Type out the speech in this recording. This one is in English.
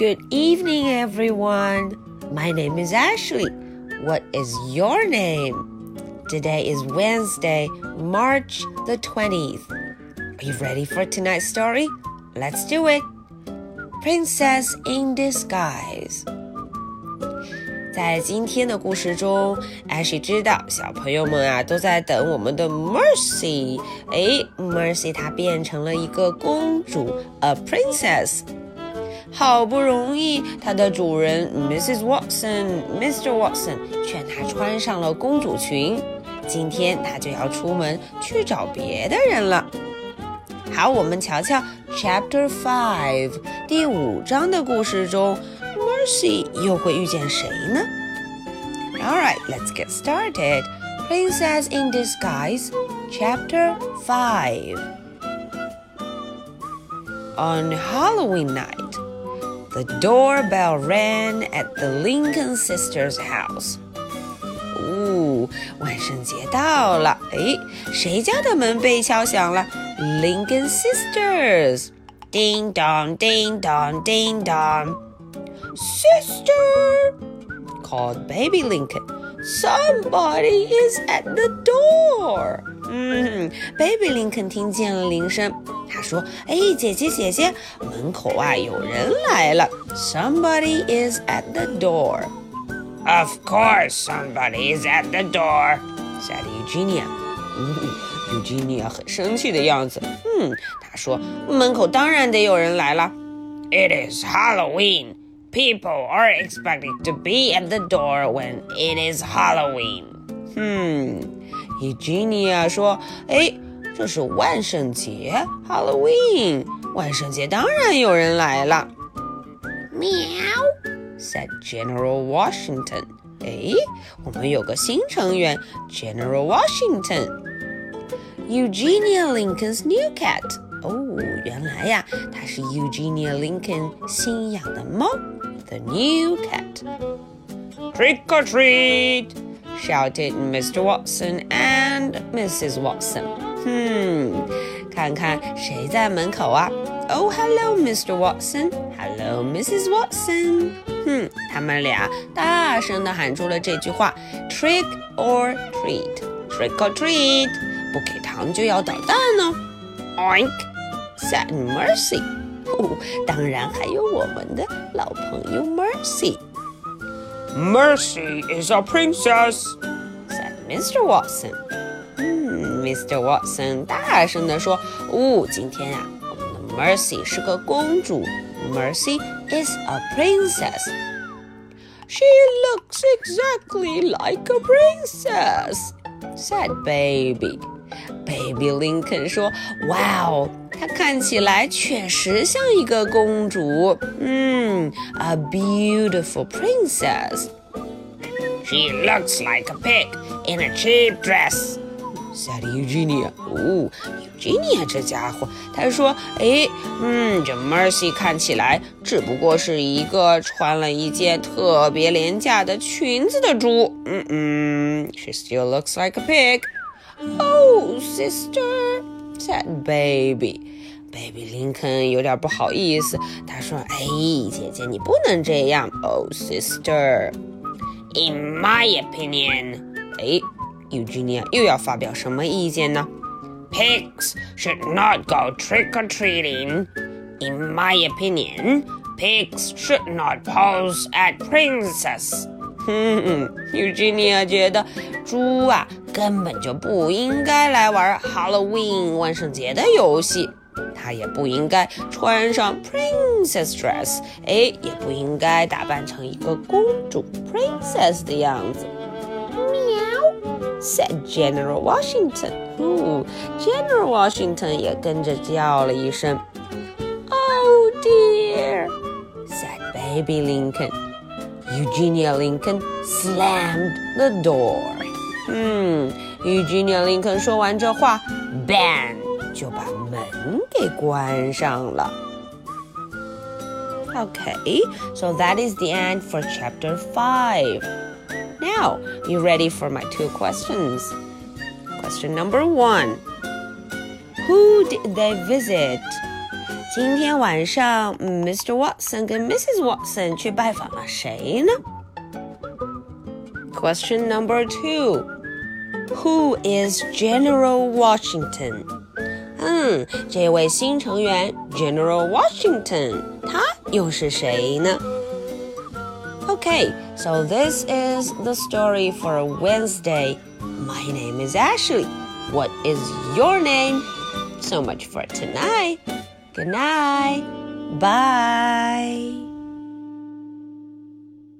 Good evening, everyone. My name is Ashley. What is your name? Today is Wednesday, March the 20th. Are you ready for tonight's story? Let's do it. Princess in Disguise. 在今天的故事中，艾希知道小朋友们啊都在等我们的 Mercy。哎，Mercy 她变成了一个公主，a princess。 好不容易，她的主人 Mrs. Watson、Mr. Watson 劝她穿上了公主裙。今天她就要出门去找别的人了。好，我们瞧瞧 Chapter Five 第五章的故事中。Mercy 又会遇见谁呢？Alright, let's get started. Princess in Disguise, Chapter 5. On Halloween night, the doorbell rang at the Lincoln sisters' house. 哦，万圣节到了！哎，谁家的门被敲响了？Lincoln sisters. Ding dong, ding dong, ding dong. Sister, called baby Lincoln. Somebody is at the door. 嗯，Baby Lincoln 听见了铃声，他说：“哎，姐姐姐姐，门口啊有人来了。Somebody is at the door. Of course, somebody is at the door," said Eugenia. 嗯，Eugenia 很生气的样子。嗯，她说：“门口当然得有人来了。” It is Halloween. People are expected to be at the door when it is Halloween. 嗯 ，Eugenia 说：“哎，这是万圣节，Halloween。万圣节当然有人来了。” said General Washington. 哎，我们有个新成员，General Washington. Eugenia Lincoln's new cat. 哦，原来呀，它是 Eugenia Lincoln 新养的猫。the new cat. Trick or treat! shouted Mr. Watson and Mrs. Watson. Hmm, 看看谁在门口啊？Oh, hello, Mr. Watson. Hello, Mrs. Watson. 哼，他们俩大声地喊出了这句话：Trick or treat, trick or treat，不给糖就要捣蛋哦。Oink, said Mercy. 当然还有我们的老朋友 Mercy。 Mercy is a princess," said Mr. Watson. 嗯，Mr. Watson 大声地说：“哦，今天呀、啊，我们的 Mercy 是个公主。Mercy is a princess." She looks exactly like a princess," said Baby. Baby Lincoln 说：“哇哦！” 她看起来确实像一个公主，嗯，a beautiful princess. She looks like a pig in a cheap dress. said Eugenia. 哦，Eugenia 这家伙，他说，哎，嗯，这 Mercy 看起来只不过是一个穿了一件特别廉价的裙子的猪。嗯嗯，She still looks like a pig. Oh, sister said Baby. Baby Lincoln 有点不好意思，他说：“哎，姐姐，你不能这样。”Oh, sister. In my opinion，哎，Eugenia 又要发表什么意见呢？Pigs should not go trick or treating. In my opinion, pigs should not pose at princess. 哼，Eugenia 觉得猪啊 根本就不应该来玩 Halloween 万圣节的游戏，它也不应该穿上 princess dress，哎，也不应该打扮成一个公主 princess 的样子。喵，said General Washington。哦，General Washington 也跟着叫了一声。Oh dear，said Baby Lincoln。Eugenia Lincoln slammed the door. 嗯，Eugenia Lincoln 说完这话，bang 就把门给关上了。Okay, so that is the end for chapter 5. Now, you ready for my two questions? Question number one Who did they visit? 今天晚上，Mr. Watson 跟 Mrs. Watson 去拜访了谁呢？Question number two. Who is General Washington? 嗯，这位新成员 General Washington，他又是谁呢？Okay, so this is the story for Wednesday. My name is Ashley. What is your name? So much for tonight. Good night. Bye.